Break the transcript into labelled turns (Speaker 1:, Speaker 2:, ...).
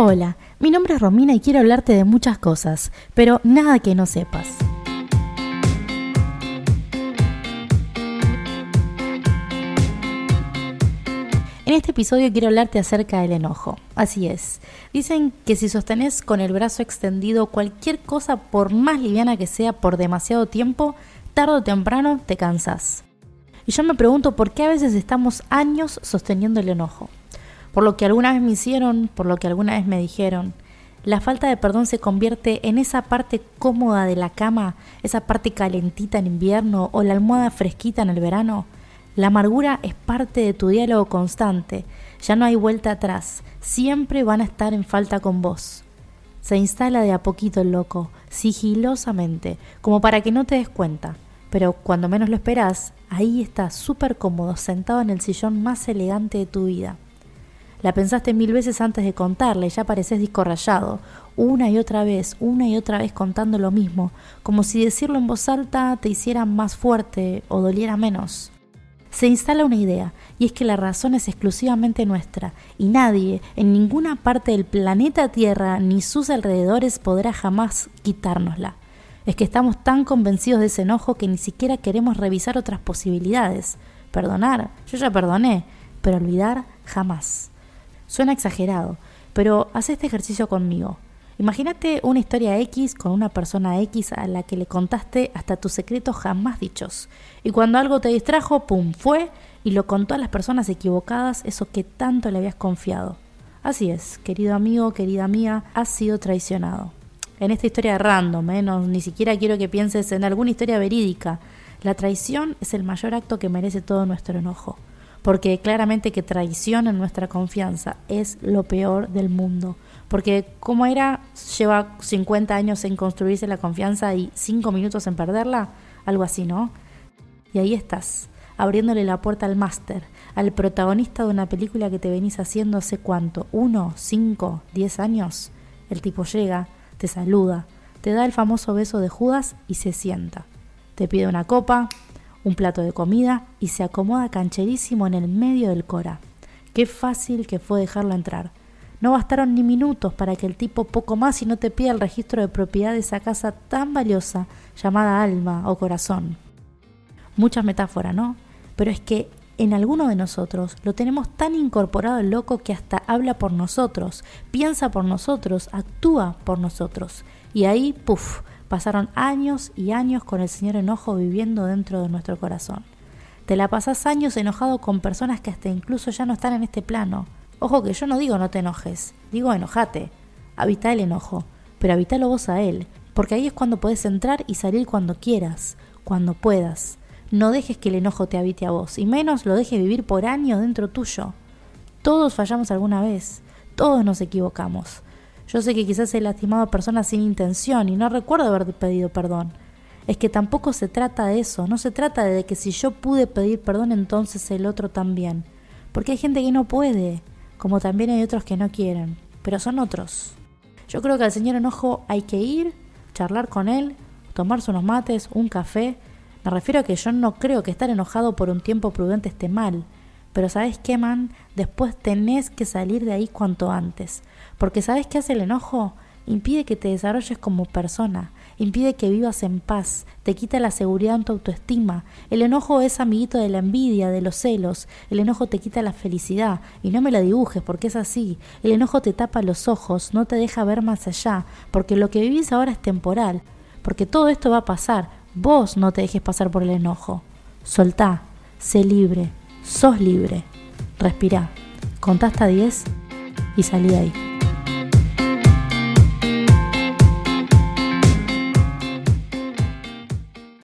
Speaker 1: Hola, mi nombre es Romina y quiero hablarte de muchas cosas, pero nada que no sepas. En este episodio quiero hablarte acerca del enojo. Así es. Dicen que si sostenés con el brazo extendido cualquier cosa, por más liviana que sea, por demasiado tiempo, tarde o temprano te cansas. Y yo me pregunto por qué a veces estamos años sosteniendo el enojo por lo que alguna vez me hicieron, por lo que alguna vez me dijeron. La falta de perdón se convierte en esa parte cómoda de la cama, esa parte calentita en invierno o la almohada fresquita en el verano. La amargura es parte de tu diálogo constante, ya no hay vuelta atrás, siempre van a estar en falta con vos. Se instala de a poquito el loco, sigilosamente, como para que no te des cuenta, pero cuando menos lo esperás, ahí está súper cómodo, sentado en el sillón más elegante de tu vida. La pensaste mil veces antes de contarla y ya pareces disco rayado, una y otra vez, una y otra vez contando lo mismo, como si decirlo en voz alta te hiciera más fuerte o doliera menos. Se instala una idea, y es que la razón es exclusivamente nuestra, y nadie, en ninguna parte del planeta Tierra ni sus alrededores podrá jamás quitárnosla. Es que estamos tan convencidos de ese enojo que ni siquiera queremos revisar otras posibilidades. Perdonar, yo ya perdoné, pero olvidar jamás. Suena exagerado, pero haz este ejercicio conmigo. Imagínate una historia X con una persona X a la que le contaste hasta tus secretos jamás dichos. Y cuando algo te distrajo, ¡pum! fue y lo contó a las personas equivocadas eso que tanto le habías confiado. Así es, querido amigo, querida mía, has sido traicionado. En esta historia random, ¿eh? ni siquiera quiero que pienses en alguna historia verídica. La traición es el mayor acto que merece todo nuestro enojo porque claramente que traicionan nuestra confianza es lo peor del mundo. Porque como era, lleva 50 años en construirse la confianza y 5 minutos en perderla, algo así, ¿no? Y ahí estás, abriéndole la puerta al máster, al protagonista de una película que te venís haciendo hace cuánto, uno, cinco, diez años. El tipo llega, te saluda, te da el famoso beso de Judas y se sienta. Te pide una copa, un plato de comida y se acomoda cancherísimo en el medio del cora. Qué fácil que fue dejarlo entrar. No bastaron ni minutos para que el tipo poco más y no te pida el registro de propiedad de esa casa tan valiosa llamada alma o corazón. Muchas metáforas, ¿no? Pero es que en alguno de nosotros lo tenemos tan incorporado el loco que hasta habla por nosotros, piensa por nosotros, actúa por nosotros. Y ahí, puff, Pasaron años y años con el señor enojo viviendo dentro de nuestro corazón. Te la pasás años enojado con personas que hasta incluso ya no están en este plano. Ojo que yo no digo no te enojes, digo enojate. Habita el enojo, pero habitalo vos a él, porque ahí es cuando podés entrar y salir cuando quieras, cuando puedas. No dejes que el enojo te habite a vos, y menos lo dejes vivir por años dentro tuyo. Todos fallamos alguna vez, todos nos equivocamos. Yo sé que quizás he lastimado a personas sin intención y no recuerdo haber pedido perdón. Es que tampoco se trata de eso, no se trata de que si yo pude pedir perdón entonces el otro también. Porque hay gente que no puede, como también hay otros que no quieren, pero son otros. Yo creo que al señor enojo hay que ir, charlar con él, tomarse unos mates, un café. Me refiero a que yo no creo que estar enojado por un tiempo prudente esté mal. Pero ¿sabes qué, man? Después tenés que salir de ahí cuanto antes. Porque ¿sabes qué hace el enojo? Impide que te desarrolles como persona, impide que vivas en paz, te quita la seguridad en tu autoestima. El enojo es amiguito de la envidia, de los celos. El enojo te quita la felicidad. Y no me la dibujes porque es así. El enojo te tapa los ojos, no te deja ver más allá, porque lo que vivís ahora es temporal. Porque todo esto va a pasar. Vos no te dejes pasar por el enojo. Soltá, sé libre, sos libre. Respirá, contá hasta 10 y salí de ahí.